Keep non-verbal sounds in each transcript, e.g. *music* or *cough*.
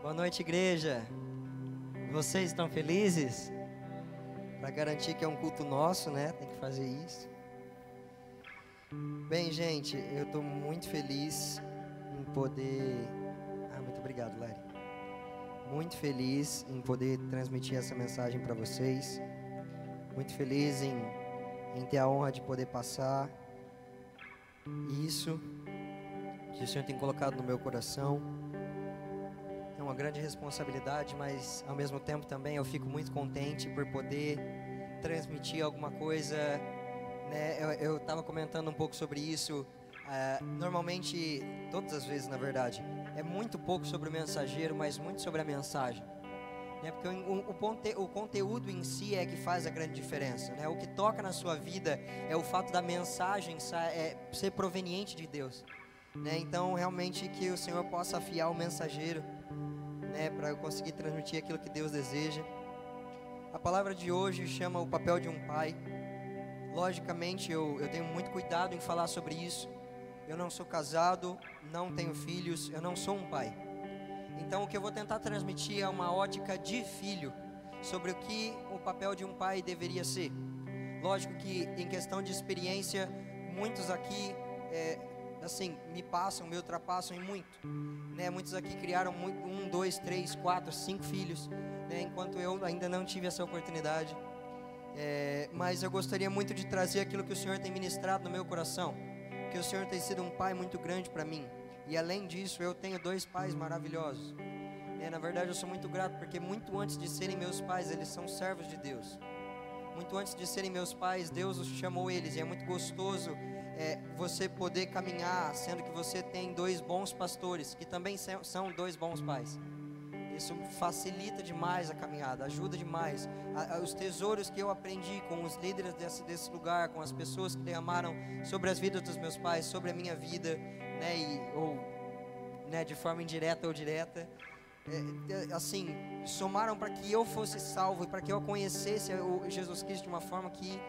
Boa noite, igreja. Vocês estão felizes? Para garantir que é um culto nosso, né? Tem que fazer isso. Bem, gente, eu estou muito feliz em poder. Ah, muito obrigado, Lari. Muito feliz em poder transmitir essa mensagem para vocês. Muito feliz em, em ter a honra de poder passar isso que o Senhor tem colocado no meu coração. Uma grande responsabilidade, mas ao mesmo tempo também eu fico muito contente por poder transmitir alguma coisa. Né? Eu estava comentando um pouco sobre isso. Uh, normalmente, todas as vezes, na verdade, é muito pouco sobre o mensageiro, mas muito sobre a mensagem. Né? Porque o, o, ponte, o, conteúdo em si é que faz a grande diferença. Né? O que toca na sua vida é o fato da mensagem é, ser proveniente de Deus. Né? Então, realmente, que o Senhor possa afiar o mensageiro né, para eu conseguir transmitir aquilo que Deus deseja. A palavra de hoje chama o papel de um pai. Logicamente, eu, eu tenho muito cuidado em falar sobre isso. Eu não sou casado, não tenho filhos, eu não sou um pai. Então, o que eu vou tentar transmitir é uma ótica de filho sobre o que o papel de um pai deveria ser. Lógico que, em questão de experiência, muitos aqui é, assim, me passam, me ultrapassam em muito. Né? Muitos aqui criaram muito, um, dois, três, quatro, cinco filhos, né? enquanto eu ainda não tive essa oportunidade. É, mas eu gostaria muito de trazer aquilo que o Senhor tem ministrado no meu coração, que o Senhor tem sido um pai muito grande para mim. E além disso, eu tenho dois pais maravilhosos. É, na verdade, eu sou muito grato porque muito antes de serem meus pais, eles são servos de Deus. Muito antes de serem meus pais, Deus os chamou eles. E é muito gostoso é, você poder caminhar, sendo que você tem dois bons pastores, que também são dois bons pais. Isso facilita demais a caminhada, ajuda demais. A, a, os tesouros que eu aprendi com os líderes desse, desse lugar, com as pessoas que derramaram sobre as vidas dos meus pais, sobre a minha vida, né, e, ou né, de forma indireta ou direta, é, assim, somaram para que eu fosse salvo e para que eu conhecesse Jesus Cristo de uma forma que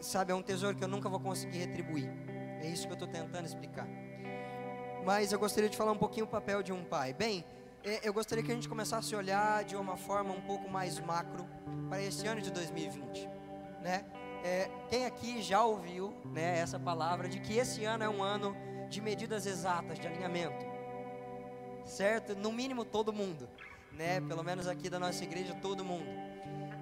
sabe, é um tesouro que eu nunca vou conseguir retribuir. É isso que eu estou tentando explicar. Mas eu gostaria de falar um pouquinho o papel de um pai. Bem, é, eu gostaria que a gente começasse a olhar de uma forma um pouco mais macro para esse ano de 2020, né? É, quem aqui já ouviu né, essa palavra de que esse ano é um ano de medidas exatas, de alinhamento, certo? No mínimo todo mundo, né? Pelo menos aqui da nossa igreja todo mundo.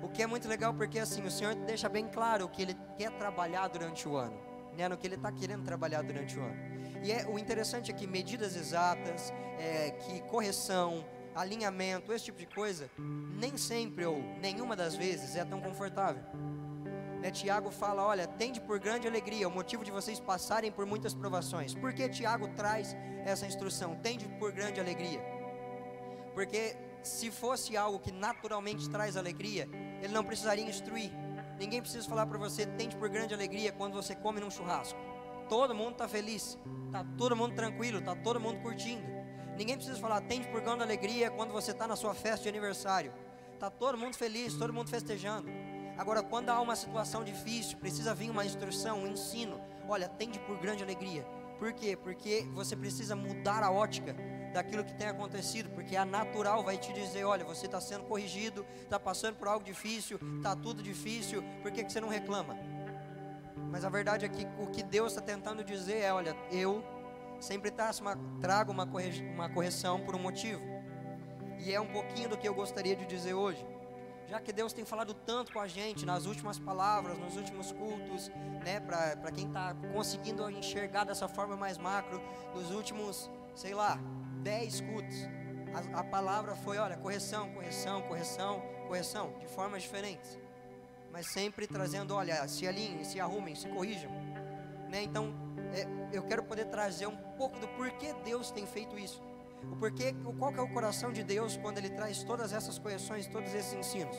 O que é muito legal porque assim o Senhor deixa bem claro o que Ele quer trabalhar durante o ano, né? No que Ele está querendo trabalhar durante o ano. E é, o interessante é que medidas exatas, é, que correção, alinhamento, esse tipo de coisa, nem sempre ou nenhuma das vezes é tão confortável. Né, Tiago fala: olha, tende por grande alegria o motivo de vocês passarem por muitas provações. Por que Tiago traz essa instrução? Tende por grande alegria. Porque se fosse algo que naturalmente traz alegria, ele não precisaria instruir. Ninguém precisa falar para você, tente por grande alegria quando você come num churrasco. Todo mundo está feliz, está todo mundo tranquilo, está todo mundo curtindo. Ninguém precisa falar, tente por grande alegria quando você está na sua festa de aniversário. Está todo mundo feliz, todo mundo festejando. Agora, quando há uma situação difícil, precisa vir uma instrução, um ensino. Olha, tende por grande alegria. Por quê? Porque você precisa mudar a ótica daquilo que tem acontecido, porque a natural vai te dizer: olha, você está sendo corrigido, está passando por algo difícil, está tudo difícil, por que, que você não reclama? Mas a verdade é que o que Deus está tentando dizer é: olha, eu sempre trago uma, uma correção por um motivo, e é um pouquinho do que eu gostaria de dizer hoje. Já que Deus tem falado tanto com a gente nas últimas palavras, nos últimos cultos, né, para quem está conseguindo enxergar dessa forma mais macro, nos últimos, sei lá, dez cultos, a, a palavra foi: olha, correção, correção, correção, correção, de formas diferentes, mas sempre trazendo: olha, se alinhem, se arrumem, se corrijam. Né? Então, é, eu quero poder trazer um pouco do porquê Deus tem feito isso. O porquê, qual que é o coração de Deus quando Ele traz todas essas correções, todos esses ensinos.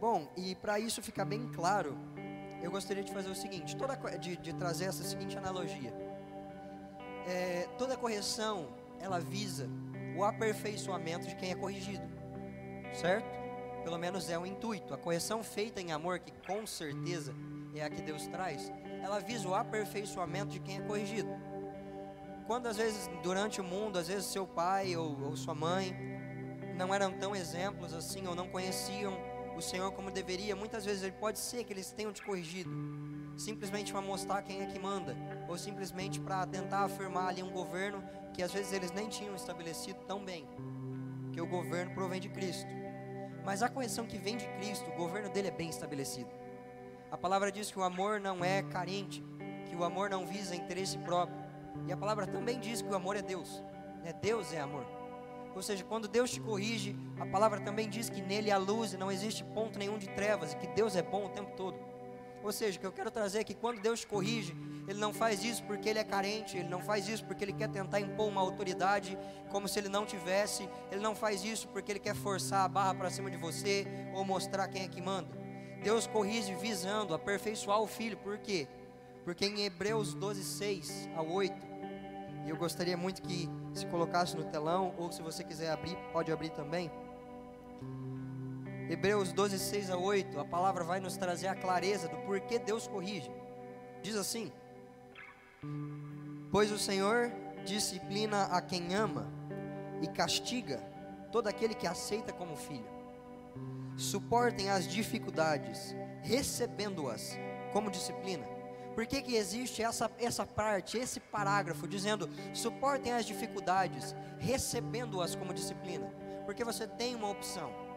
Bom, e para isso ficar bem claro, eu gostaria de fazer o seguinte, toda, de, de trazer essa seguinte analogia é, toda correção ela visa o aperfeiçoamento de quem é corrigido, certo? Pelo menos é o intuito. A correção feita em amor, que com certeza é a que Deus traz, ela visa o aperfeiçoamento de quem é corrigido. quando às vezes durante o mundo, às vezes seu pai ou, ou sua mãe não eram tão exemplos assim, ou não conheciam o Senhor como deveria, muitas vezes ele pode ser que eles tenham te corrigido, simplesmente para mostrar quem é que manda, ou simplesmente para tentar afirmar ali um governo que às vezes eles nem tinham estabelecido tão bem, que o governo provém de Cristo. Mas a correção que vem de Cristo, o governo dele é bem estabelecido. A palavra diz que o amor não é carente, que o amor não visa interesse próprio. E a palavra também diz que o amor é Deus. Né? Deus é amor. Ou seja, quando Deus te corrige, a palavra também diz que nele há luz e não existe ponto nenhum de trevas, e que Deus é bom o tempo todo. Ou seja, o que eu quero trazer é que quando Deus corrige, Ele não faz isso porque Ele é carente, Ele não faz isso porque Ele quer tentar impor uma autoridade como se Ele não tivesse, Ele não faz isso porque Ele quer forçar a barra para cima de você ou mostrar quem é que manda. Deus corrige visando aperfeiçoar o filho, por quê? Porque em Hebreus 12, 6 a 8, e eu gostaria muito que se colocasse no telão, ou se você quiser abrir, pode abrir também. Hebreus 12, 6 a 8, a palavra vai nos trazer a clareza do porquê Deus corrige. Diz assim: Pois o Senhor disciplina a quem ama e castiga todo aquele que aceita como filho. Suportem as dificuldades, recebendo-as como disciplina. Por que, que existe essa, essa parte, esse parágrafo dizendo suportem as dificuldades, recebendo-as como disciplina? Porque você tem uma opção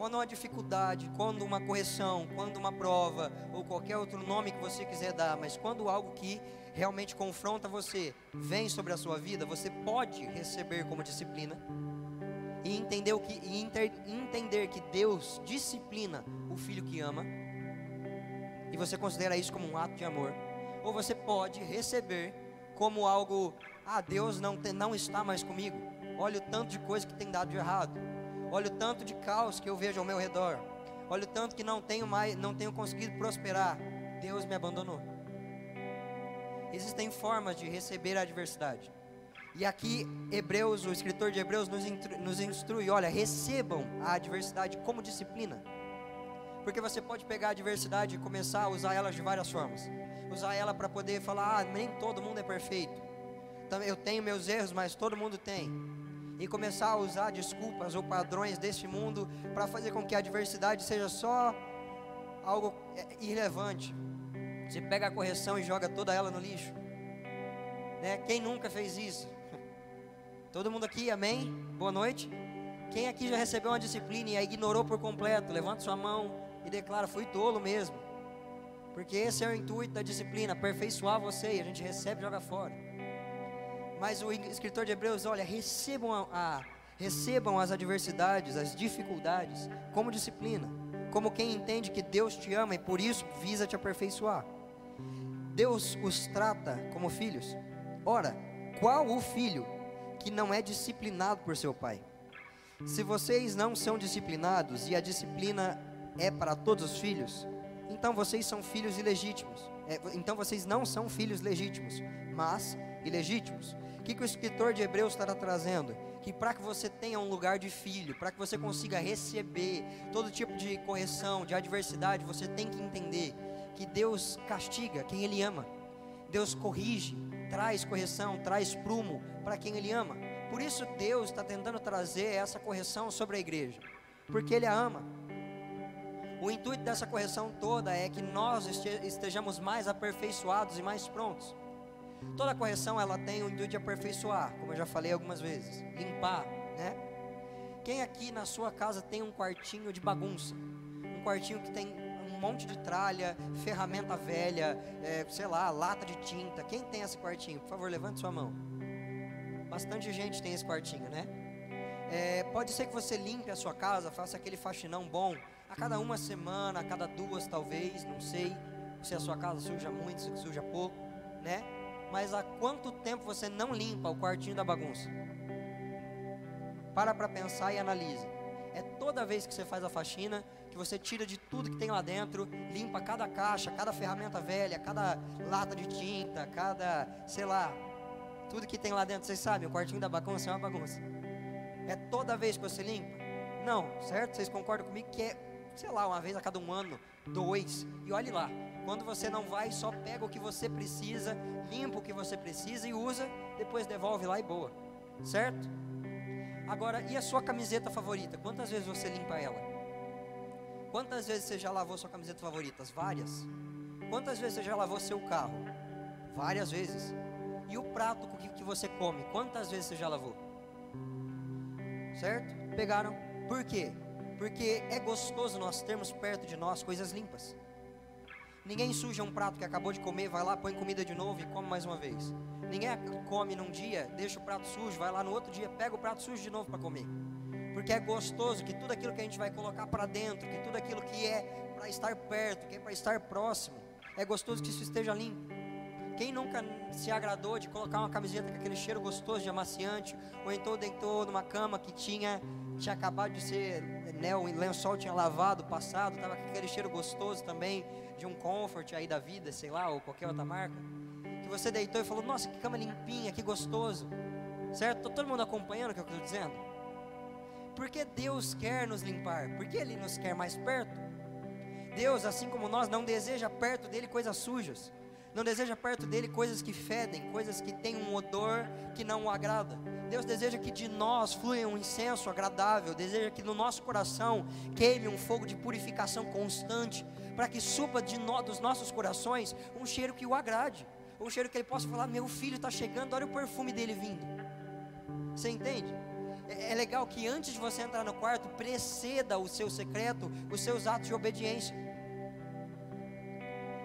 quando uma dificuldade, quando uma correção, quando uma prova, ou qualquer outro nome que você quiser dar, mas quando algo que realmente confronta você vem sobre a sua vida, você pode receber como disciplina e entender, que, e inter, entender que Deus disciplina o filho que ama, e você considera isso como um ato de amor, ou você pode receber como algo, ah, Deus não, te, não está mais comigo, olha o tanto de coisa que tem dado de errado Olha o tanto de caos que eu vejo ao meu redor. Olha o tanto que não tenho mais, não tenho conseguido prosperar. Deus me abandonou. Existem formas de receber a adversidade. E aqui Hebreus, o escritor de Hebreus nos, nos instrui, olha, recebam a adversidade como disciplina. Porque você pode pegar a adversidade e começar a usar ela de várias formas. Usar ela para poder falar, ah, nem todo mundo é perfeito. Eu tenho meus erros, mas todo mundo tem e começar a usar desculpas ou padrões deste mundo para fazer com que a adversidade seja só algo é, irrelevante. Você pega a correção e joga toda ela no lixo. Né? Quem nunca fez isso? *laughs* Todo mundo aqui, amém? Boa noite. Quem aqui já recebeu uma disciplina e a ignorou por completo? Levanta sua mão e declara: fui tolo mesmo. Porque esse é o intuito da disciplina, aperfeiçoar você e a gente recebe e joga fora. Mas o escritor de Hebreus, olha, recebam, a, a, recebam as adversidades, as dificuldades, como disciplina, como quem entende que Deus te ama e por isso visa te aperfeiçoar. Deus os trata como filhos. Ora, qual o filho que não é disciplinado por seu pai? Se vocês não são disciplinados e a disciplina é para todos os filhos, então vocês são filhos ilegítimos. É, então vocês não são filhos legítimos, mas ilegítimos. O que, que o escritor de Hebreus está trazendo? Que para que você tenha um lugar de filho, para que você consiga receber todo tipo de correção, de adversidade, você tem que entender que Deus castiga quem Ele ama. Deus corrige, traz correção, traz prumo para quem Ele ama. Por isso Deus está tentando trazer essa correção sobre a igreja, porque Ele a ama. O intuito dessa correção toda é que nós estejamos mais aperfeiçoados e mais prontos. Toda correção ela tem o intuito de aperfeiçoar, como eu já falei algumas vezes, limpar, né? Quem aqui na sua casa tem um quartinho de bagunça? Um quartinho que tem um monte de tralha, ferramenta velha, é, sei lá, lata de tinta. Quem tem esse quartinho? Por favor, levante sua mão. Bastante gente tem esse quartinho, né? É, pode ser que você limpe a sua casa, faça aquele faxinão bom a cada uma semana, a cada duas talvez, não sei se a sua casa suja muito, se suja pouco, né? Mas há quanto tempo você não limpa o quartinho da bagunça? Para para pensar e analise. É toda vez que você faz a faxina que você tira de tudo que tem lá dentro, limpa cada caixa, cada ferramenta velha, cada lata de tinta, cada, sei lá, tudo que tem lá dentro. Vocês sabem, o quartinho da bagunça é uma bagunça. É toda vez que você limpa? Não, certo? Vocês concordam comigo que é, sei lá, uma vez a cada um ano, dois. E olhe lá, quando você não vai, só pega o que você precisa, limpa o que você precisa e usa, depois devolve lá e boa, certo? Agora, e a sua camiseta favorita? Quantas vezes você limpa ela? Quantas vezes você já lavou sua camiseta favorita? Várias. Quantas vezes você já lavou seu carro? Várias vezes. E o prato que você come? Quantas vezes você já lavou? Certo? Pegaram. Por quê? Porque é gostoso nós termos perto de nós coisas limpas. Ninguém suja um prato que acabou de comer, vai lá, põe comida de novo e come mais uma vez. Ninguém come num dia, deixa o prato sujo, vai lá no outro dia, pega o prato sujo de novo para comer. Porque é gostoso que tudo aquilo que a gente vai colocar para dentro, que tudo aquilo que é para estar perto, que é para estar próximo, é gostoso que isso esteja limpo. Quem nunca se agradou de colocar uma camiseta com aquele cheiro gostoso de amaciante, ou então deitou numa cama que tinha, tinha acabado de ser, né, o lençol tinha lavado, passado, estava com aquele cheiro gostoso também de um comfort aí da vida, sei lá, ou qualquer outra marca você deitou e falou: Nossa, que cama limpinha, que gostoso. Certo? Está todo mundo acompanhando o que eu estou dizendo? Porque Deus quer nos limpar, porque Ele nos quer mais perto. Deus, assim como nós, não deseja perto dele coisas sujas, não deseja perto dele coisas que fedem, coisas que têm um odor que não o agrada. Deus deseja que de nós flua um incenso agradável, deseja que no nosso coração queime um fogo de purificação constante, para que suba de dos nossos corações um cheiro que o agrade um cheiro que ele possa falar: Meu filho está chegando, olha o perfume dele vindo. Você entende? É, é legal que antes de você entrar no quarto, preceda o seu secreto, os seus atos de obediência.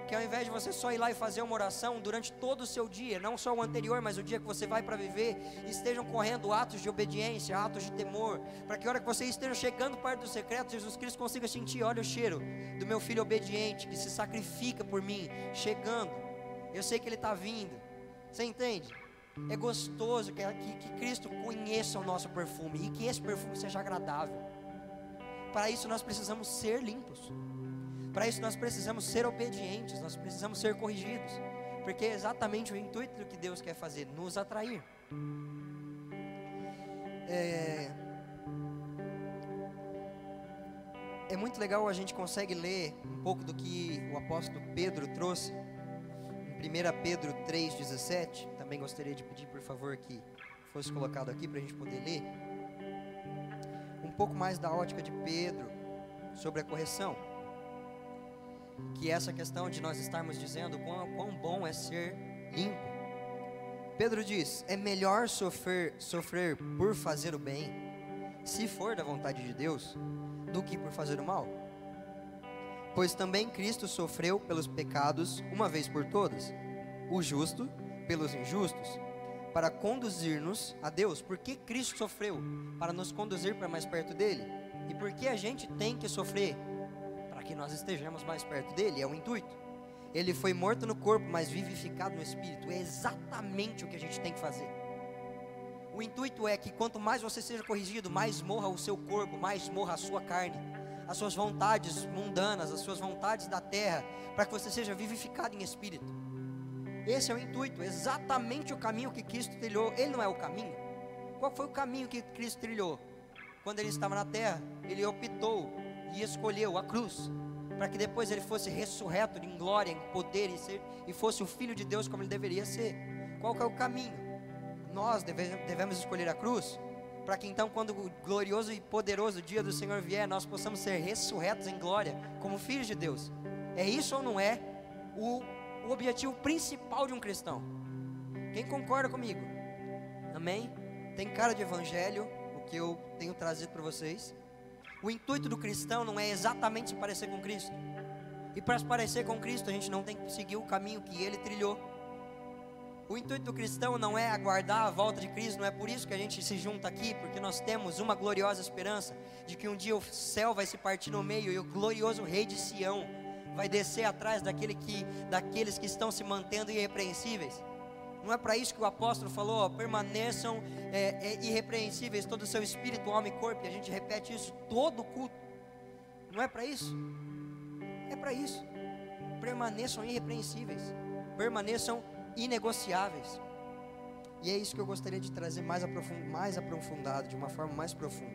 Que ao invés de você só ir lá e fazer uma oração durante todo o seu dia, não só o anterior, mas o dia que você vai para viver, estejam correndo atos de obediência, atos de temor, para que a hora que você esteja chegando perto do secreto, Jesus Cristo consiga sentir: olha o cheiro do meu filho obediente, que se sacrifica por mim, chegando. Eu sei que Ele está vindo. Você entende? É gostoso que, que, que Cristo conheça o nosso perfume e que esse perfume seja agradável. Para isso nós precisamos ser limpos. Para isso nós precisamos ser obedientes, nós precisamos ser corrigidos. Porque é exatamente o intuito do que Deus quer fazer, nos atrair. É, é muito legal a gente consegue ler um pouco do que o apóstolo Pedro trouxe 1 Pedro 3,17, também gostaria de pedir, por favor, que fosse colocado aqui para a gente poder ler. Um pouco mais da ótica de Pedro sobre a correção. Que essa questão de nós estarmos dizendo quão, quão bom é ser limpo. Pedro diz: é melhor sofrer, sofrer por fazer o bem, se for da vontade de Deus, do que por fazer o mal. Pois também Cristo sofreu pelos pecados uma vez por todas, o justo pelos injustos, para conduzir-nos a Deus. Por que Cristo sofreu? Para nos conduzir para mais perto dele. E por que a gente tem que sofrer? Que nós estejamos mais perto dele, é o intuito. Ele foi morto no corpo, mas vivificado no espírito. É exatamente o que a gente tem que fazer. O intuito é que quanto mais você seja corrigido, mais morra o seu corpo, mais morra a sua carne as suas vontades mundanas, as suas vontades da terra, para que você seja vivificado em espírito. Esse é o intuito, exatamente o caminho que Cristo trilhou. Ele não é o caminho. Qual foi o caminho que Cristo trilhou? Quando ele estava na terra, ele optou e escolheu a cruz, para que depois ele fosse ressurreto em glória, em poder e, ser, e fosse o Filho de Deus como ele deveria ser. Qual é o caminho? Nós devemos escolher a cruz para que então, quando o glorioso e poderoso dia do Senhor vier, nós possamos ser ressurretos em glória, como filhos de Deus. É isso ou não é o, o objetivo principal de um cristão? Quem concorda comigo? Amém? Tem cara de evangelho, o que eu tenho trazido para vocês. O intuito do cristão não é exatamente se parecer com Cristo. E para se parecer com Cristo, a gente não tem que seguir o caminho que ele trilhou. O intuito do cristão não é aguardar a volta de Cristo, não é por isso que a gente se junta aqui, porque nós temos uma gloriosa esperança de que um dia o céu vai se partir no meio e o glorioso rei de Sião vai descer atrás daquele que, daqueles que estão se mantendo irrepreensíveis. Não é para isso que o apóstolo falou, ó, permaneçam é, é, irrepreensíveis todo o seu espírito, alma e corpo, e a gente repete isso todo o culto. Não é para isso? É para isso. Permaneçam irrepreensíveis, permaneçam inegociáveis. E é isso que eu gostaria de trazer mais, mais aprofundado, de uma forma mais profunda.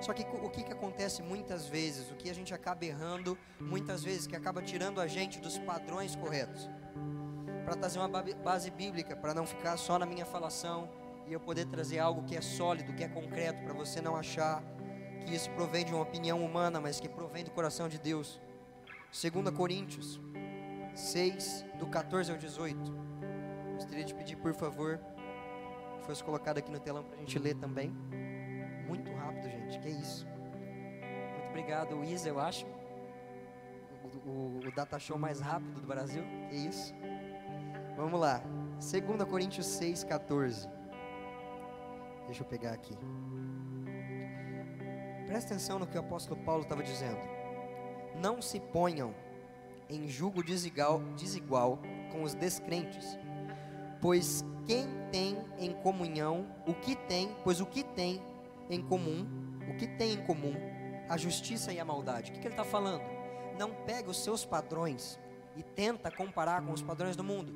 Só que o que, que acontece muitas vezes, o que a gente acaba errando, muitas vezes, que acaba tirando a gente dos padrões corretos. Para trazer uma base bíblica, para não ficar só na minha falação e eu poder trazer algo que é sólido, que é concreto, para você não achar que isso provém de uma opinião humana, mas que provém do coração de Deus. 2 Coríntios 6, do 14 ao 18. Gostaria de pedir, por favor, que fosse colocado aqui no telão para a gente ler também. Muito rápido, gente, que isso. Muito obrigado, Isa, eu acho. O, o, o data show mais rápido do Brasil, que isso. Vamos lá, 2 Coríntios 6, 14. Deixa eu pegar aqui. Presta atenção no que o apóstolo Paulo estava dizendo. Não se ponham em julgo desigual, desigual com os descrentes, pois quem tem em comunhão o que tem, pois o que tem em comum, o que tem em comum, a justiça e a maldade. O que, que ele está falando? Não pega os seus padrões e tenta comparar com os padrões do mundo.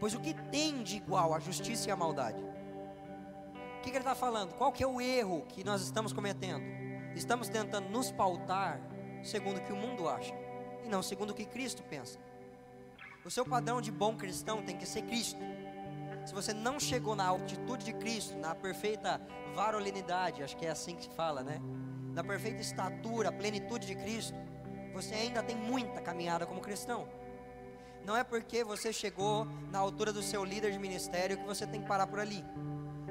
Pois o que tem de igual a justiça e a maldade? O que, que ele está falando? Qual que é o erro que nós estamos cometendo? Estamos tentando nos pautar segundo o que o mundo acha e não segundo o que Cristo pensa. O seu padrão de bom cristão tem que ser Cristo. Se você não chegou na altitude de Cristo, na perfeita varolinidade, acho que é assim que se fala, né? Na perfeita estatura, plenitude de Cristo, você ainda tem muita caminhada como cristão. Não é porque você chegou na altura do seu líder de ministério que você tem que parar por ali.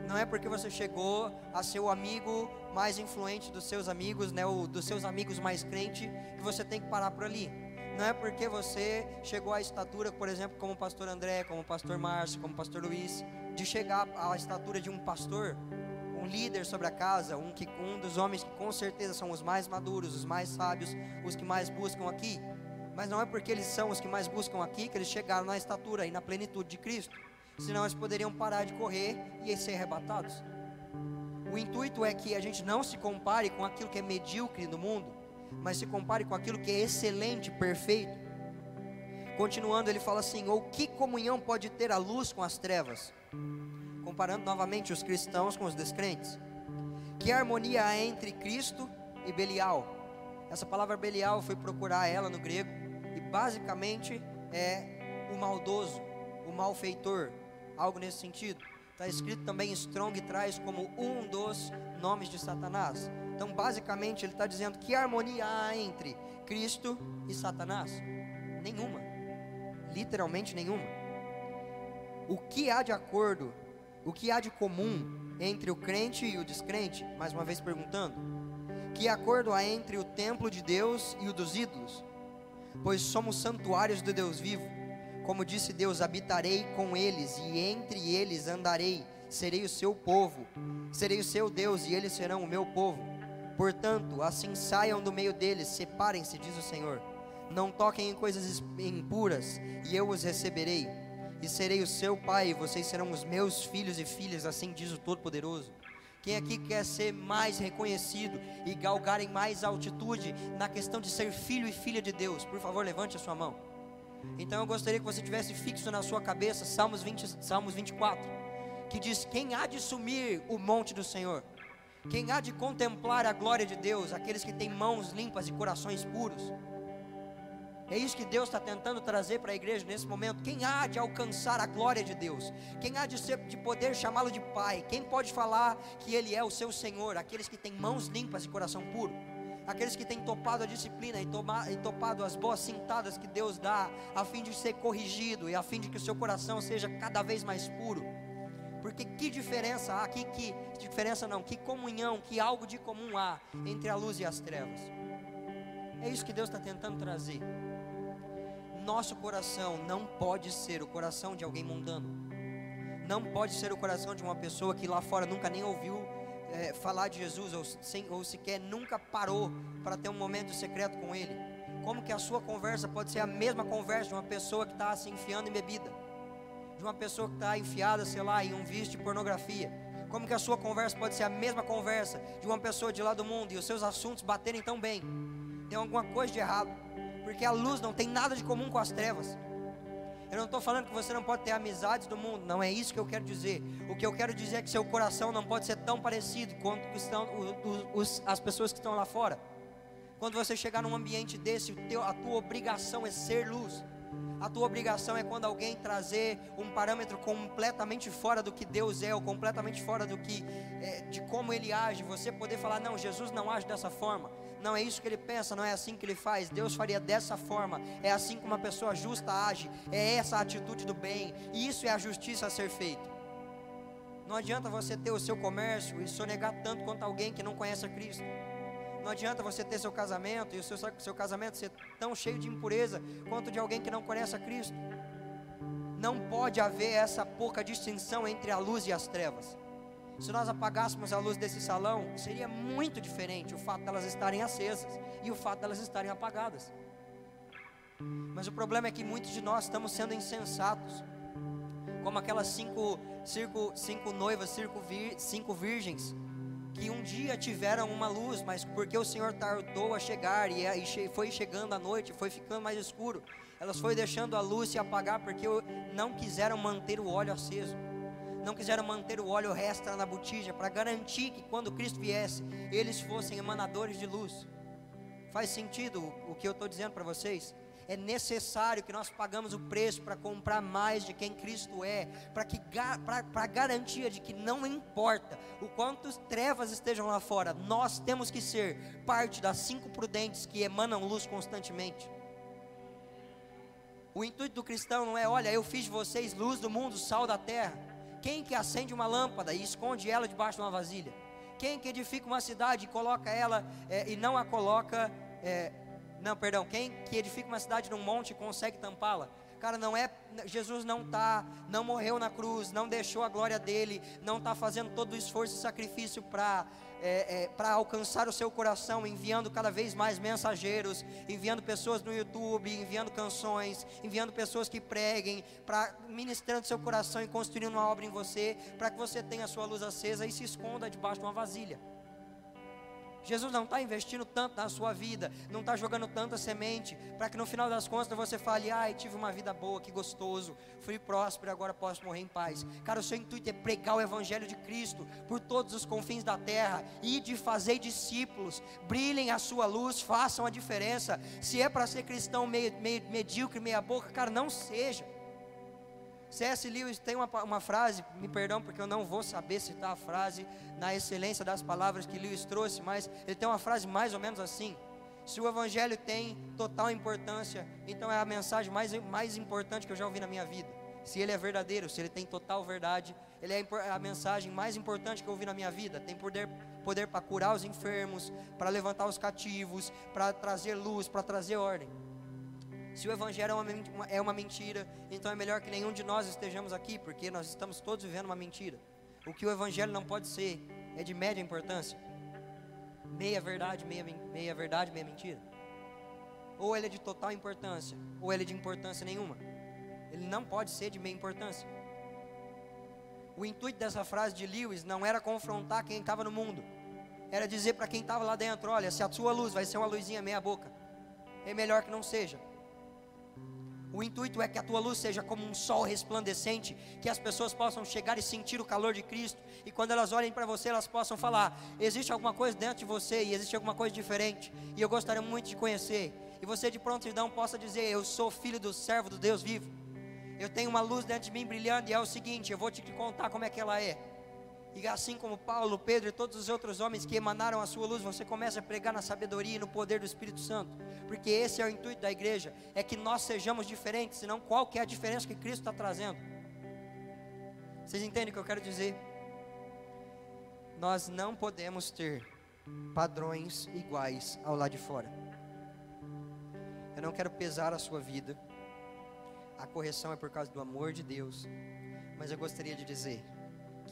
Não é porque você chegou a ser o amigo mais influente dos seus amigos, né, o, dos seus amigos mais crente, que você tem que parar por ali. Não é porque você chegou à estatura, por exemplo, como o pastor André, como o pastor Márcio, como o pastor Luiz, de chegar à estatura de um pastor, um líder sobre a casa, um, que, um dos homens que com certeza são os mais maduros, os mais sábios, os que mais buscam aqui. Mas não é porque eles são os que mais buscam aqui que eles chegaram na estatura e na plenitude de Cristo. Senão eles poderiam parar de correr e ser arrebatados. O intuito é que a gente não se compare com aquilo que é medíocre no mundo, mas se compare com aquilo que é excelente, perfeito. Continuando, ele fala assim: ou que comunhão pode ter a luz com as trevas? Comparando novamente os cristãos com os descrentes. Que harmonia há entre Cristo e Belial? Essa palavra Belial foi procurar ela no grego e basicamente é o maldoso, o malfeitor, algo nesse sentido. Está escrito também Strong traz como um dos nomes de Satanás. Então, basicamente, ele está dizendo que harmonia há entre Cristo e Satanás? Nenhuma. Literalmente nenhuma. O que há de acordo, o que há de comum entre o crente e o descrente? Mais uma vez perguntando. Que acordo há entre o templo de Deus e o dos ídolos? Pois somos santuários do Deus vivo. Como disse Deus: habitarei com eles e entre eles andarei. Serei o seu povo, serei o seu Deus e eles serão o meu povo. Portanto, assim saiam do meio deles, separem-se, diz o Senhor. Não toquem em coisas impuras, e eu os receberei. E serei o seu pai, e vocês serão os meus filhos e filhas, assim diz o Todo-Poderoso. Quem aqui quer ser mais reconhecido e galgar em mais altitude na questão de ser filho e filha de Deus? Por favor, levante a sua mão. Então eu gostaria que você tivesse fixo na sua cabeça Salmos, 20, Salmos 24, que diz: Quem há de sumir o monte do Senhor? Quem há de contemplar a glória de Deus? Aqueles que têm mãos limpas e corações puros. É isso que Deus está tentando trazer para a igreja nesse momento. Quem há de alcançar a glória de Deus? Quem há de, ser, de poder chamá-lo de Pai? Quem pode falar que Ele é o seu Senhor? Aqueles que têm mãos limpas e coração puro. Aqueles que têm topado a disciplina e, toma, e topado as boas cintadas que Deus dá, a fim de ser corrigido e a fim de que o seu coração seja cada vez mais puro. Porque que diferença há, que, que diferença não, que comunhão, que algo de comum há entre a luz e as trevas. É isso que Deus está tentando trazer. Nosso coração não pode ser o coração de alguém mundano. Não pode ser o coração de uma pessoa que lá fora nunca nem ouviu é, falar de Jesus ou, sem, ou sequer nunca parou para ter um momento secreto com Ele. Como que a sua conversa pode ser a mesma conversa de uma pessoa que está se enfiando em bebida? de uma pessoa que está enfiada, sei lá, em um vício de pornografia? Como que a sua conversa pode ser a mesma conversa de uma pessoa de lá do mundo e os seus assuntos baterem tão bem? Tem alguma coisa de errado, porque a luz não tem nada de comum com as trevas. Eu não estou falando que você não pode ter amizades do mundo, não é isso que eu quero dizer. O que eu quero dizer é que seu coração não pode ser tão parecido quanto estão os, os, as pessoas que estão lá fora. Quando você chegar num ambiente desse, a tua obrigação é ser luz. A tua obrigação é quando alguém trazer um parâmetro completamente fora do que Deus é, ou completamente fora do que é, de como Ele age. Você poder falar, não, Jesus não age dessa forma. Não é isso que ele pensa, não é assim que ele faz. Deus faria dessa forma. É assim que uma pessoa justa age. É essa a atitude do bem. E isso é a justiça a ser feita. Não adianta você ter o seu comércio e sonegar tanto quanto alguém que não conhece a Cristo. Não adianta você ter seu casamento e o seu, seu casamento ser tão cheio de impureza quanto de alguém que não conhece a Cristo. Não pode haver essa pouca distinção entre a luz e as trevas. Se nós apagássemos a luz desse salão, seria muito diferente o fato delas estarem acesas e o fato delas estarem apagadas. Mas o problema é que muitos de nós estamos sendo insensatos, como aquelas cinco, cinco, cinco noivas, cinco, vir, cinco virgens, que um dia tiveram uma luz, mas porque o Senhor tardou a chegar e, foi chegando a noite, foi ficando mais escuro, elas foram deixando a luz se apagar porque não quiseram manter o óleo aceso não quiseram manter o óleo resta na botija para garantir que quando Cristo viesse, eles fossem emanadores de luz. Faz sentido o que eu estou dizendo para vocês? É necessário que nós pagamos o preço para comprar mais de quem Cristo é, para que para garantia de que não importa o quanto trevas estejam lá fora, nós temos que ser parte das cinco prudentes que emanam luz constantemente. O intuito do cristão não é, olha, eu fiz de vocês luz do mundo, sal da terra. Quem que acende uma lâmpada e esconde ela debaixo de uma vasilha? Quem que edifica uma cidade e coloca ela é, e não a coloca, é, não, perdão, quem que edifica uma cidade num monte e consegue tampá-la? Cara, não é Jesus não tá, não morreu na cruz, não deixou a glória dele, não está fazendo todo o esforço e sacrifício para é, é, para alcançar o seu coração, enviando cada vez mais mensageiros, enviando pessoas no YouTube, enviando canções, enviando pessoas que preguem, para ministrando seu coração e construindo uma obra em você, para que você tenha a sua luz acesa e se esconda debaixo de uma vasilha. Jesus não está investindo tanto na sua vida, não está jogando tanta semente, para que no final das contas você fale, ai, tive uma vida boa, que gostoso, fui próspero, agora posso morrer em paz. Cara, o seu intuito é pregar o Evangelho de Cristo por todos os confins da terra, e de fazer discípulos, brilhem a sua luz, façam a diferença. Se é para ser cristão meio, meio medíocre, meia boca, cara, não seja. C.S. Lewis tem uma, uma frase, me perdão porque eu não vou saber citar a frase na excelência das palavras que Lewis trouxe, mas ele tem uma frase mais ou menos assim: Se o Evangelho tem total importância, então é a mensagem mais, mais importante que eu já ouvi na minha vida. Se ele é verdadeiro, se ele tem total verdade, ele é a mensagem mais importante que eu ouvi na minha vida. Tem poder, poder para curar os enfermos, para levantar os cativos, para trazer luz, para trazer ordem. Se o Evangelho é uma, é uma mentira, então é melhor que nenhum de nós estejamos aqui, porque nós estamos todos vivendo uma mentira. O que o Evangelho não pode ser é de média importância, meia verdade, meia, meia verdade, meia mentira. Ou ele é de total importância, ou ele é de importância nenhuma. Ele não pode ser de meia importância. O intuito dessa frase de Lewis não era confrontar quem estava no mundo, era dizer para quem estava lá dentro: olha, se a sua luz vai ser uma luzinha meia boca, é melhor que não seja. O intuito é que a tua luz seja como um sol resplandecente, que as pessoas possam chegar e sentir o calor de Cristo, e quando elas olhem para você, elas possam falar: existe alguma coisa dentro de você e existe alguma coisa diferente, e eu gostaria muito de conhecer. E você de prontidão possa dizer: Eu sou filho do servo do Deus vivo. Eu tenho uma luz dentro de mim brilhando, e é o seguinte: eu vou te contar como é que ela é. E assim como Paulo, Pedro e todos os outros homens que emanaram a sua luz, você começa a pregar na sabedoria e no poder do Espírito Santo. Porque esse é o intuito da igreja, é que nós sejamos diferentes, senão qual que é a diferença que Cristo está trazendo? Vocês entendem o que eu quero dizer? Nós não podemos ter padrões iguais ao lado de fora. Eu não quero pesar a sua vida. A correção é por causa do amor de Deus. Mas eu gostaria de dizer: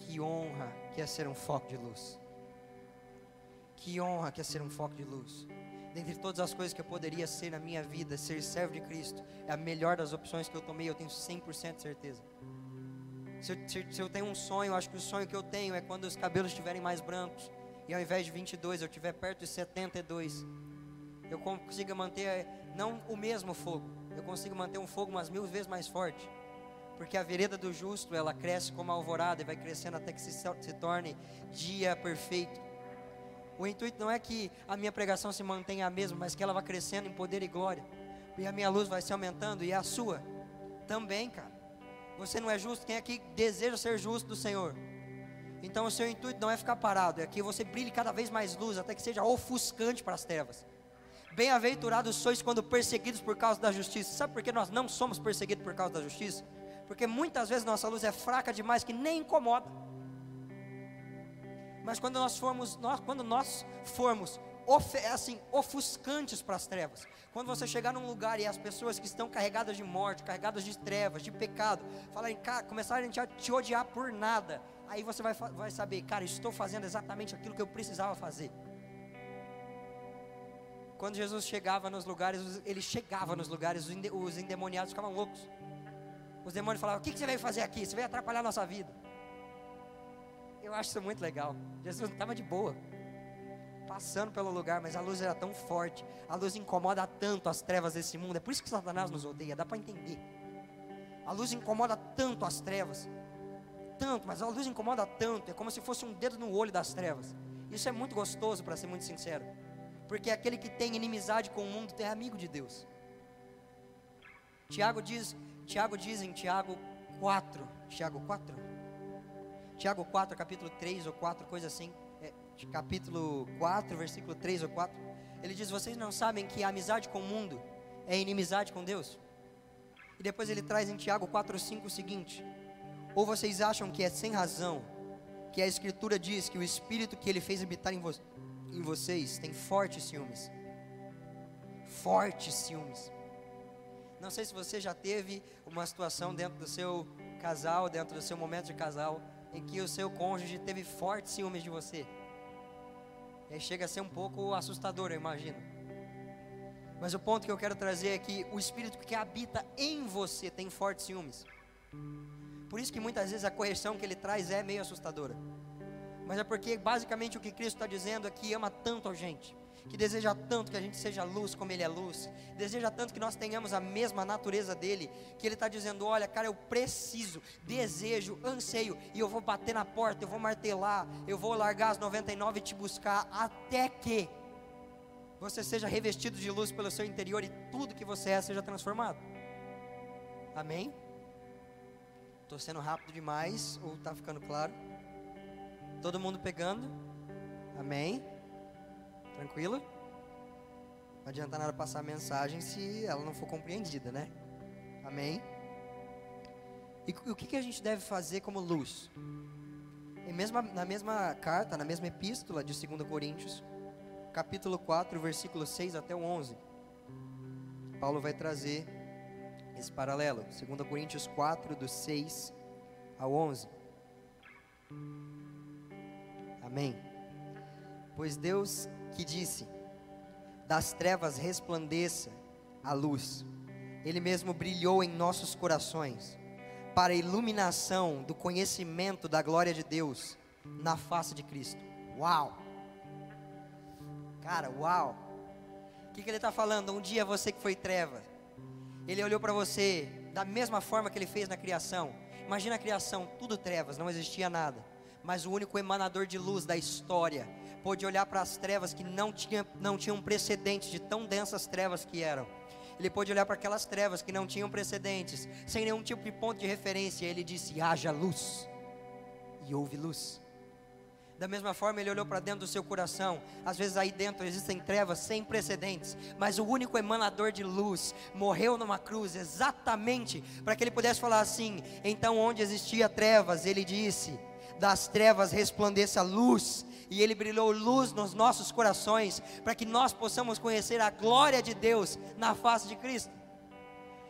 que honra que é ser um foco de luz. Que honra que é ser um foco de luz. Dentre todas as coisas que eu poderia ser na minha vida, ser servo de Cristo é a melhor das opções que eu tomei, eu tenho 100% de certeza. Se eu, se, se eu tenho um sonho, acho que o sonho que eu tenho é quando os cabelos estiverem mais brancos e ao invés de 22 eu estiver perto de 72, eu consiga manter não o mesmo fogo, eu consigo manter um fogo umas mil vezes mais forte porque a vereda do justo ela cresce como a alvorada e vai crescendo até que se, se torne dia perfeito. O intuito não é que a minha pregação se mantenha a mesma, mas que ela vá crescendo em poder e glória. E a minha luz vai se aumentando e a sua. Também, cara. Você não é justo, quem aqui deseja ser justo do Senhor? Então o seu intuito não é ficar parado, é que você brilhe cada vez mais luz, até que seja ofuscante para as trevas. Bem-aventurados sois quando perseguidos por causa da justiça. Sabe por que nós não somos perseguidos por causa da justiça? Porque muitas vezes nossa luz é fraca demais que nem incomoda. Mas quando nós formos, nós, quando nós formos assim, ofuscantes para as trevas, quando você chegar num lugar e as pessoas que estão carregadas de morte, carregadas de trevas, de pecado, falarem, cara, começarem a te odiar por nada, aí você vai, vai saber, cara, estou fazendo exatamente aquilo que eu precisava fazer. Quando Jesus chegava nos lugares, ele chegava nos lugares, os endemoniados ficavam loucos. Os demônios falavam: O que você veio fazer aqui? Você veio atrapalhar a nossa vida. Eu acho isso muito legal. Jesus estava de boa, passando pelo lugar, mas a luz era tão forte, a luz incomoda tanto as trevas desse mundo. É por isso que Satanás nos odeia, dá para entender. A luz incomoda tanto as trevas, tanto, mas a luz incomoda tanto, é como se fosse um dedo no olho das trevas. Isso é muito gostoso, para ser muito sincero porque aquele que tem inimizade com o mundo tem amigo de Deus. Tiago diz, Tiago diz em Tiago 4, Tiago 4, Tiago 4, capítulo 3 ou 4, coisa assim, é, capítulo 4, versículo 3 ou 4, ele diz: Vocês não sabem que a amizade com o mundo é inimizade com Deus? E depois ele traz em Tiago 4, 5 o seguinte: Ou vocês acham que é sem razão que a Escritura diz que o Espírito que ele fez habitar em vocês em vocês tem fortes ciúmes. Fortes ciúmes. Não sei se você já teve uma situação dentro do seu casal, dentro do seu momento de casal, em que o seu cônjuge teve fortes ciúmes de você. E chega a ser um pouco assustador, eu imagino. Mas o ponto que eu quero trazer é que o espírito que habita em você tem fortes ciúmes. Por isso que muitas vezes a correção que ele traz é meio assustadora mas é porque basicamente o que Cristo está dizendo é que ama tanto a gente, que deseja tanto que a gente seja luz como Ele é luz, deseja tanto que nós tenhamos a mesma natureza dele, que Ele está dizendo: olha, cara, eu preciso, desejo, anseio, e eu vou bater na porta, eu vou martelar, eu vou largar as 99 e te buscar, até que você seja revestido de luz pelo seu interior e tudo que você é seja transformado. Amém? Estou sendo rápido demais, ou está ficando claro? Todo mundo pegando? Amém? Tranquilo? Não adianta nada passar a mensagem se ela não for compreendida, né? Amém? E o que, que a gente deve fazer como luz? Mesma, na mesma carta, na mesma epístola de 2 Coríntios, capítulo 4, versículo 6 até o 11, Paulo vai trazer esse paralelo. 2 Coríntios 4, do 6 ao 11. Amém. Pois Deus que disse: Das trevas resplandeça a luz. Ele mesmo brilhou em nossos corações para a iluminação do conhecimento da glória de Deus na face de Cristo. Uau! Cara, uau! O que, que ele está falando? Um dia você que foi treva, ele olhou para você da mesma forma que ele fez na criação. Imagina a criação, tudo trevas, não existia nada mas o único emanador de luz da história pôde olhar para as trevas que não, tinha, não tinham precedentes, de tão densas trevas que eram. Ele pôde olhar para aquelas trevas que não tinham precedentes, sem nenhum tipo de ponto de referência, ele disse: haja luz, e houve luz. Da mesma forma, ele olhou para dentro do seu coração. Às vezes aí dentro existem trevas sem precedentes, mas o único emanador de luz morreu numa cruz exatamente para que ele pudesse falar assim: então, onde existia trevas, ele disse: das trevas resplandeça luz, e Ele brilhou luz nos nossos corações, para que nós possamos conhecer a glória de Deus na face de Cristo.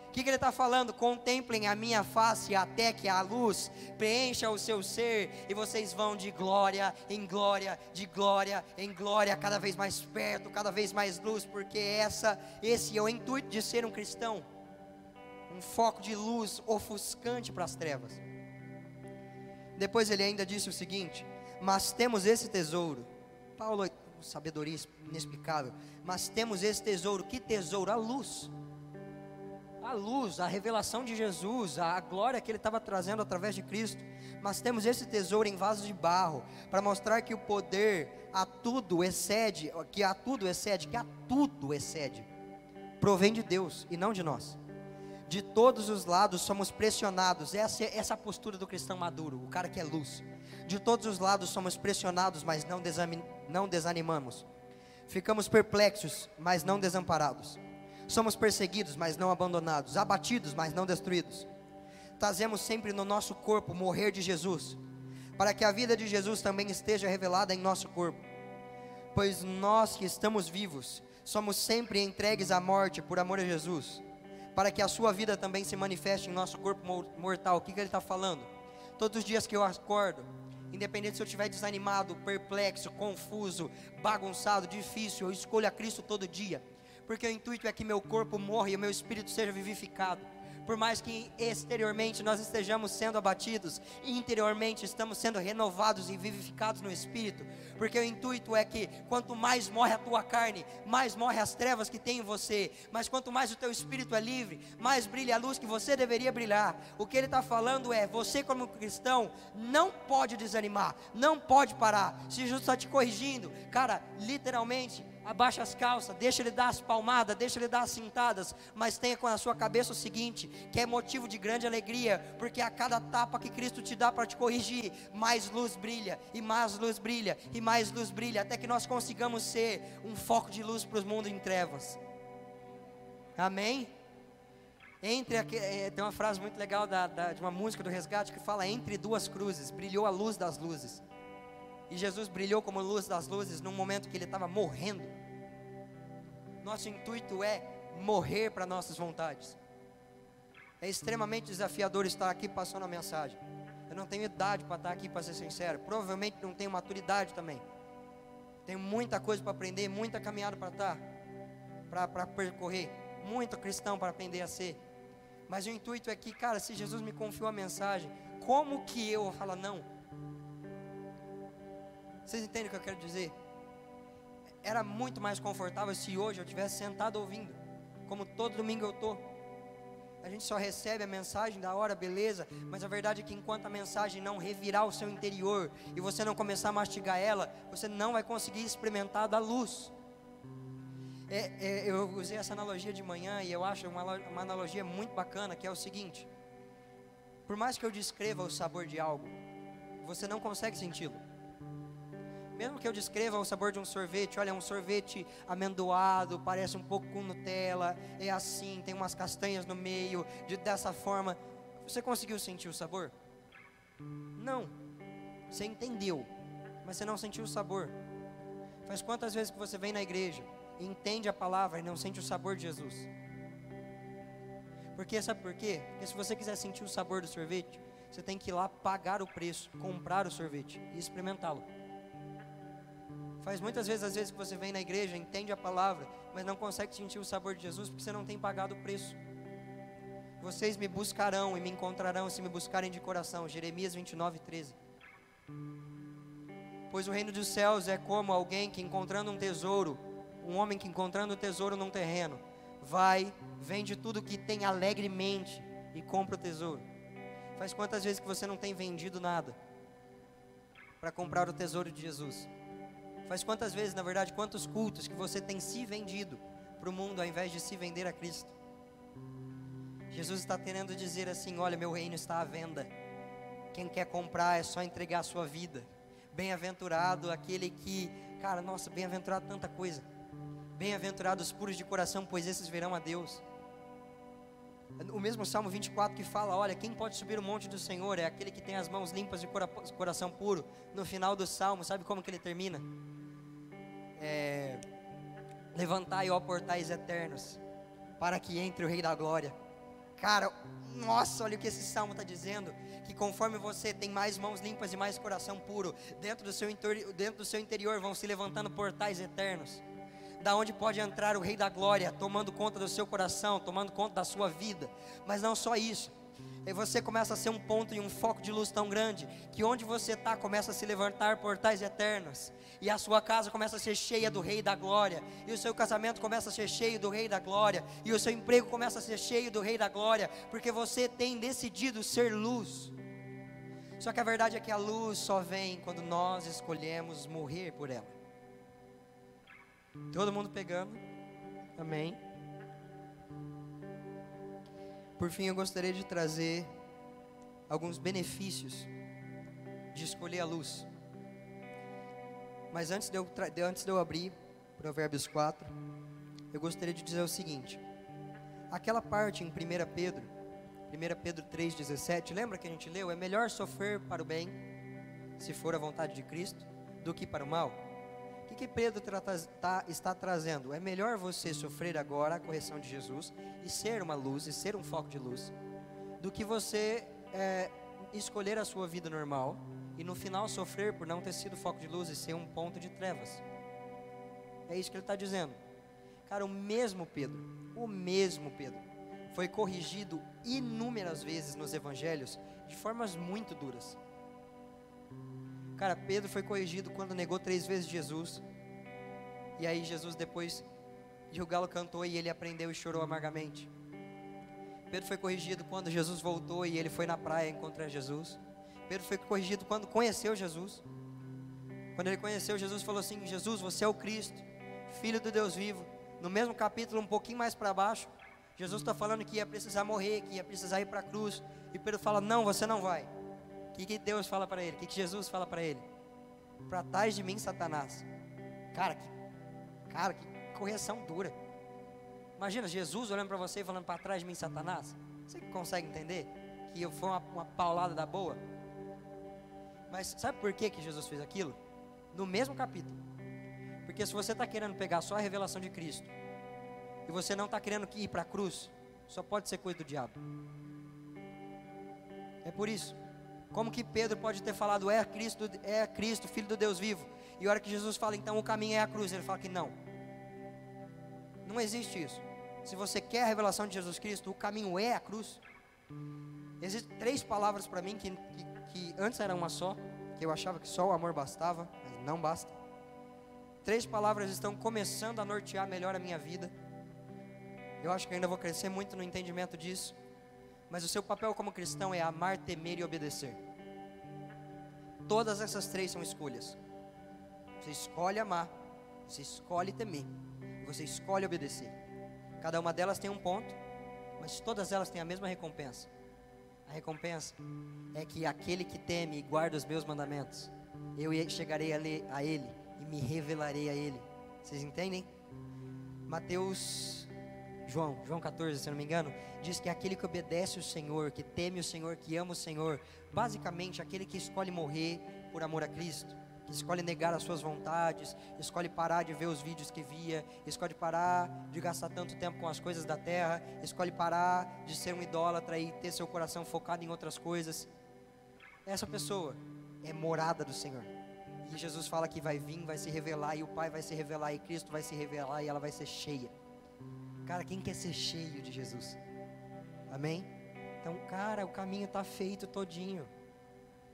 O que, que, ele está falando? Contemplem a minha face até que a luz preencha o seu ser e vocês vão de glória em glória, de glória em glória, cada vez mais perto, cada vez mais luz, porque essa, esse é o intuito de ser um cristão, um foco de luz ofuscante para as trevas. Depois ele ainda disse o seguinte: Mas temos esse tesouro. Paulo, sabedoria inexplicável. Mas temos esse tesouro. Que tesouro? A luz. A luz, a revelação de Jesus, a glória que ele estava trazendo através de Cristo. Mas temos esse tesouro em vasos de barro para mostrar que o poder a tudo excede, que a tudo excede, que a tudo excede, provém de Deus e não de nós De todos os lados somos pressionados. Essa, é, essa é a postura do cristão maduro, o cara que é luz. De todos os lados somos pressionados, mas não, não desanimamos. Ficamos perplexos, mas não desamparados. Somos perseguidos, mas não abandonados. Abatidos, mas não destruídos. Trazemos sempre no nosso corpo morrer de Jesus, para que a vida de Jesus também esteja revelada em nosso corpo. Pois nós que estamos vivos, somos sempre entregues à morte por amor a Jesus para que a sua vida também se manifeste em nosso corpo mortal. O que, que ele está falando? Todos os dias que eu acordo, independente se eu estiver desanimado, perplexo, confuso, bagunçado, difícil, eu escolho a Cristo todo dia, porque o intuito é que meu corpo morra e o meu espírito seja vivificado por mais que exteriormente nós estejamos sendo abatidos, interiormente estamos sendo renovados e vivificados no Espírito, porque o intuito é que quanto mais morre a tua carne, mais morre as trevas que tem em você, mas quanto mais o teu espírito é livre, mais brilha a luz que você deveria brilhar. O que ele está falando é: você, como cristão, não pode desanimar, não pode parar. Se Jesus está te corrigindo, cara, literalmente, abaixa as calças, deixa ele dar as palmadas, deixa ele dar as cintadas, mas tenha com a sua cabeça o seguinte, que é motivo de grande alegria, porque a cada tapa que Cristo te dá para te corrigir, mais luz brilha, e mais luz brilha, e mais luz brilha, até que nós consigamos ser um foco de luz para os mundos em trevas. Amém? Entre é, tem uma frase muito legal da, da, de uma música do resgate que fala entre duas cruzes, brilhou a luz das luzes. E Jesus brilhou como luz das luzes num momento que ele estava morrendo. Nosso intuito é morrer para nossas vontades. É extremamente desafiador estar aqui passando a mensagem. Eu não tenho idade para estar aqui, para ser sincero. Provavelmente não tenho maturidade também. Tenho muita coisa para aprender, muita caminhada para estar, para percorrer, muito cristão para aprender a ser. Mas o intuito é que, cara, se Jesus me confiou a mensagem, como que eu falar não? Vocês entendem o que eu quero dizer? Era muito mais confortável se hoje eu tivesse sentado ouvindo, como todo domingo eu estou. A gente só recebe a mensagem da hora, beleza, mas a verdade é que enquanto a mensagem não revirar o seu interior e você não começar a mastigar ela, você não vai conseguir experimentar da luz. É, é, eu usei essa analogia de manhã e eu acho uma, uma analogia muito bacana, que é o seguinte: por mais que eu descreva o sabor de algo, você não consegue senti-lo mesmo que eu descreva o sabor de um sorvete, olha, é um sorvete amendoado, parece um pouco com Nutella, é assim, tem umas castanhas no meio, de, dessa forma. Você conseguiu sentir o sabor? Não. Você entendeu, mas você não sentiu o sabor. Faz quantas vezes que você vem na igreja, entende a palavra e não sente o sabor de Jesus? Porque sabe por quê? Porque se você quiser sentir o sabor do sorvete, você tem que ir lá pagar o preço, comprar o sorvete e experimentá-lo. Faz muitas vezes, às vezes que você vem na igreja, entende a palavra, mas não consegue sentir o sabor de Jesus porque você não tem pagado o preço. Vocês me buscarão e me encontrarão se me buscarem de coração. Jeremias 29, 13. Pois o reino dos céus é como alguém que encontrando um tesouro, um homem que encontrando um tesouro num terreno, vai, vende tudo que tem alegremente e compra o tesouro. Faz quantas vezes que você não tem vendido nada para comprar o tesouro de Jesus? Faz quantas vezes, na verdade, quantos cultos que você tem se vendido para o mundo ao invés de se vender a Cristo? Jesus está querendo dizer assim: olha, meu reino está à venda. Quem quer comprar é só entregar a sua vida. Bem-aventurado aquele que, cara, nossa, bem-aventurado tanta coisa. Bem-aventurados os puros de coração, pois esses verão a Deus. O mesmo Salmo 24 que fala: Olha, quem pode subir o monte do Senhor é aquele que tem as mãos limpas de coração puro. No final do Salmo, sabe como que ele termina? É, levantai, ó portais eternos, para que entre o Rei da Glória. Cara, nossa, olha o que esse salmo está dizendo: que conforme você tem mais mãos limpas e mais coração puro, dentro do seu, dentro do seu interior vão se levantando portais eternos, da onde pode entrar o Rei da Glória, tomando conta do seu coração, tomando conta da sua vida. Mas não só isso, e você começa a ser um ponto e um foco de luz tão grande que onde você está começa a se levantar portais eternos e a sua casa começa a ser cheia do Rei da Glória e o seu casamento começa a ser cheio do Rei da Glória e o seu emprego começa a ser cheio do Rei da Glória porque você tem decidido ser luz. Só que a verdade é que a luz só vem quando nós escolhemos morrer por ela. Todo mundo pegando? Amém. Por fim, eu gostaria de trazer alguns benefícios de escolher a luz. Mas antes de eu, antes de eu abrir Provérbios 4, eu gostaria de dizer o seguinte: aquela parte em 1 Pedro, 1 Pedro 3,17, lembra que a gente leu? É melhor sofrer para o bem, se for a vontade de Cristo, do que para o mal. Que, que Pedro tá, está trazendo? É melhor você sofrer agora a correção de Jesus e ser uma luz, e ser um foco de luz, do que você é, escolher a sua vida normal e no final sofrer por não ter sido foco de luz e ser um ponto de trevas. É isso que ele está dizendo. Cara, o mesmo Pedro, o mesmo Pedro, foi corrigido inúmeras vezes nos evangelhos de formas muito duras. Cara, Pedro foi corrigido quando negou três vezes Jesus. E aí Jesus depois de o galo cantou e ele aprendeu e chorou amargamente. Pedro foi corrigido quando Jesus voltou e ele foi na praia encontrar Jesus. Pedro foi corrigido quando conheceu Jesus. Quando ele conheceu Jesus, falou assim: Jesus, você é o Cristo, Filho do Deus vivo. No mesmo capítulo, um pouquinho mais para baixo, Jesus está falando que ia precisar morrer, que ia precisar ir para a cruz. E Pedro fala: Não, você não vai. O que, que Deus fala para ele? O que, que Jesus fala para ele? Para trás de mim, Satanás. Cara, que, cara, que correção dura. Imagina Jesus olhando para você e falando para trás de mim, Satanás. Você consegue entender? Que foi uma, uma paulada da boa? Mas sabe por que, que Jesus fez aquilo? No mesmo capítulo. Porque se você está querendo pegar só a revelação de Cristo, e você não está querendo ir para a cruz, só pode ser coisa do diabo. É por isso. Como que Pedro pode ter falado é Cristo, é Cristo, Filho do Deus vivo? E a hora que Jesus fala, então o caminho é a cruz, ele fala que não. Não existe isso. Se você quer a revelação de Jesus Cristo, o caminho é a cruz. Existem três palavras para mim que, que que antes era uma só, que eu achava que só o amor bastava, mas não basta. Três palavras estão começando a nortear melhor a minha vida. Eu acho que ainda vou crescer muito no entendimento disso. Mas o seu papel como cristão é amar, temer e obedecer. Todas essas três são escolhas. Você escolhe amar, você escolhe temer, você escolhe obedecer. Cada uma delas tem um ponto, mas todas elas têm a mesma recompensa. A recompensa é que aquele que teme e guarda os meus mandamentos, eu chegarei a ele e me revelarei a ele. Vocês entendem? Mateus, João, João 14, se não me engano, diz que aquele que obedece o Senhor, que teme o Senhor, que ama o Senhor, basicamente aquele que escolhe morrer por amor a Cristo escolhe negar as suas vontades, escolhe parar de ver os vídeos que via, escolhe parar de gastar tanto tempo com as coisas da terra, escolhe parar de ser um idólatra e ter seu coração focado em outras coisas. Essa pessoa é morada do Senhor. E Jesus fala que vai vir, vai se revelar, e o Pai vai se revelar, e Cristo vai se revelar, e ela vai ser cheia. Cara, quem quer ser cheio de Jesus? Amém? Então, cara, o caminho está feito todinho.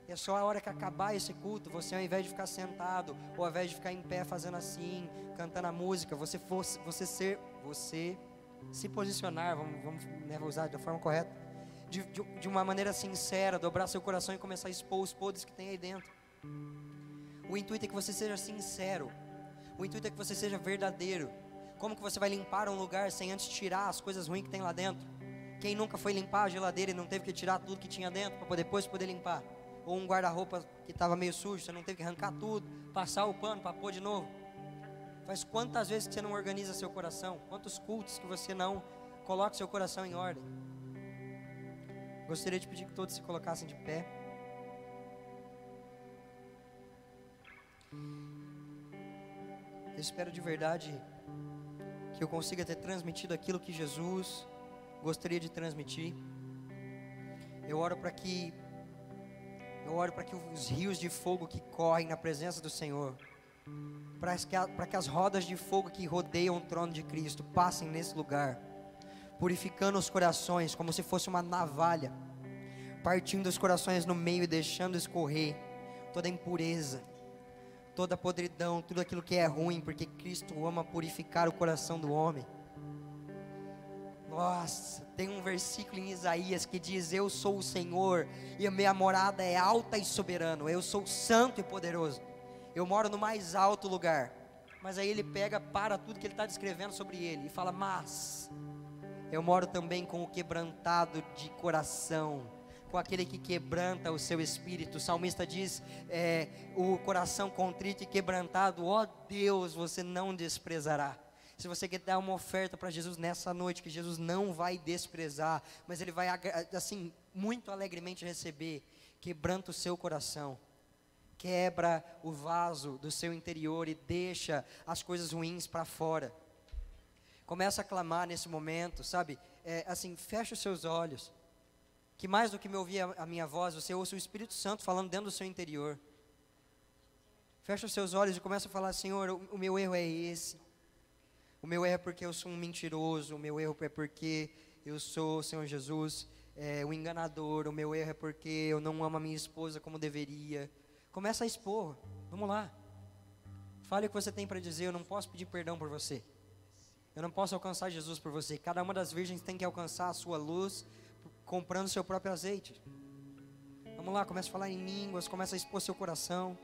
É só a hora que acabar esse culto, você ao invés de ficar sentado, ou ao invés de ficar em pé fazendo assim, cantando a música, você fosse, você ser, você se posicionar, vamos, vamos né, usar da forma correta, de, de, de, uma maneira sincera, dobrar seu coração e começar a expor os podres que tem aí dentro. O intuito é que você seja sincero. O intuito é que você seja verdadeiro. Como que você vai limpar um lugar sem antes tirar as coisas ruins que tem lá dentro? Quem nunca foi limpar a geladeira e não teve que tirar tudo que tinha dentro para depois poder limpar? ou um guarda-roupa que estava meio sujo, você não teve que arrancar tudo, passar o pano para pôr de novo. Faz quantas vezes que você não organiza seu coração? Quantos cultos que você não coloca seu coração em ordem? Gostaria de pedir que todos se colocassem de pé. Eu espero de verdade que eu consiga ter transmitido aquilo que Jesus gostaria de transmitir. Eu oro para que eu oro para que os rios de fogo que correm na presença do Senhor, para que, que as rodas de fogo que rodeiam o trono de Cristo passem nesse lugar, purificando os corações como se fosse uma navalha, partindo os corações no meio e deixando escorrer toda impureza, toda podridão, tudo aquilo que é ruim, porque Cristo ama purificar o coração do homem. Nossa, tem um versículo em Isaías que diz: Eu sou o Senhor e a minha morada é alta e soberano. Eu sou santo e poderoso. Eu moro no mais alto lugar. Mas aí ele pega para tudo que ele está descrevendo sobre ele e fala: Mas Eu moro também com o quebrantado de coração, com aquele que quebranta o seu espírito. O salmista diz: é, o coração contrito e quebrantado, ó Deus, você não desprezará. Se você quer dar uma oferta para Jesus nessa noite, que Jesus não vai desprezar, mas Ele vai, assim, muito alegremente receber, quebranta o seu coração, quebra o vaso do seu interior e deixa as coisas ruins para fora. Começa a clamar nesse momento, sabe? É, assim, fecha os seus olhos. Que mais do que me ouvir a, minha voz, você ouça o Espírito Santo falando dentro do seu interior. Fecha os seus olhos e começa a falar: Senhor, o, o meu erro é esse. O meu erro é porque eu sou um mentiroso, o meu erro é porque eu sou, Senhor Jesus, é, um enganador, o meu erro é porque eu não amo a minha esposa como deveria. Começa a expor, vamos lá. Fale o que você tem para dizer, eu não posso pedir perdão por você. Eu não posso alcançar Jesus por você. Cada uma das virgens tem que alcançar a sua luz comprando seu próprio azeite. Vamos lá, começa a falar em línguas, começa a expor seu coração.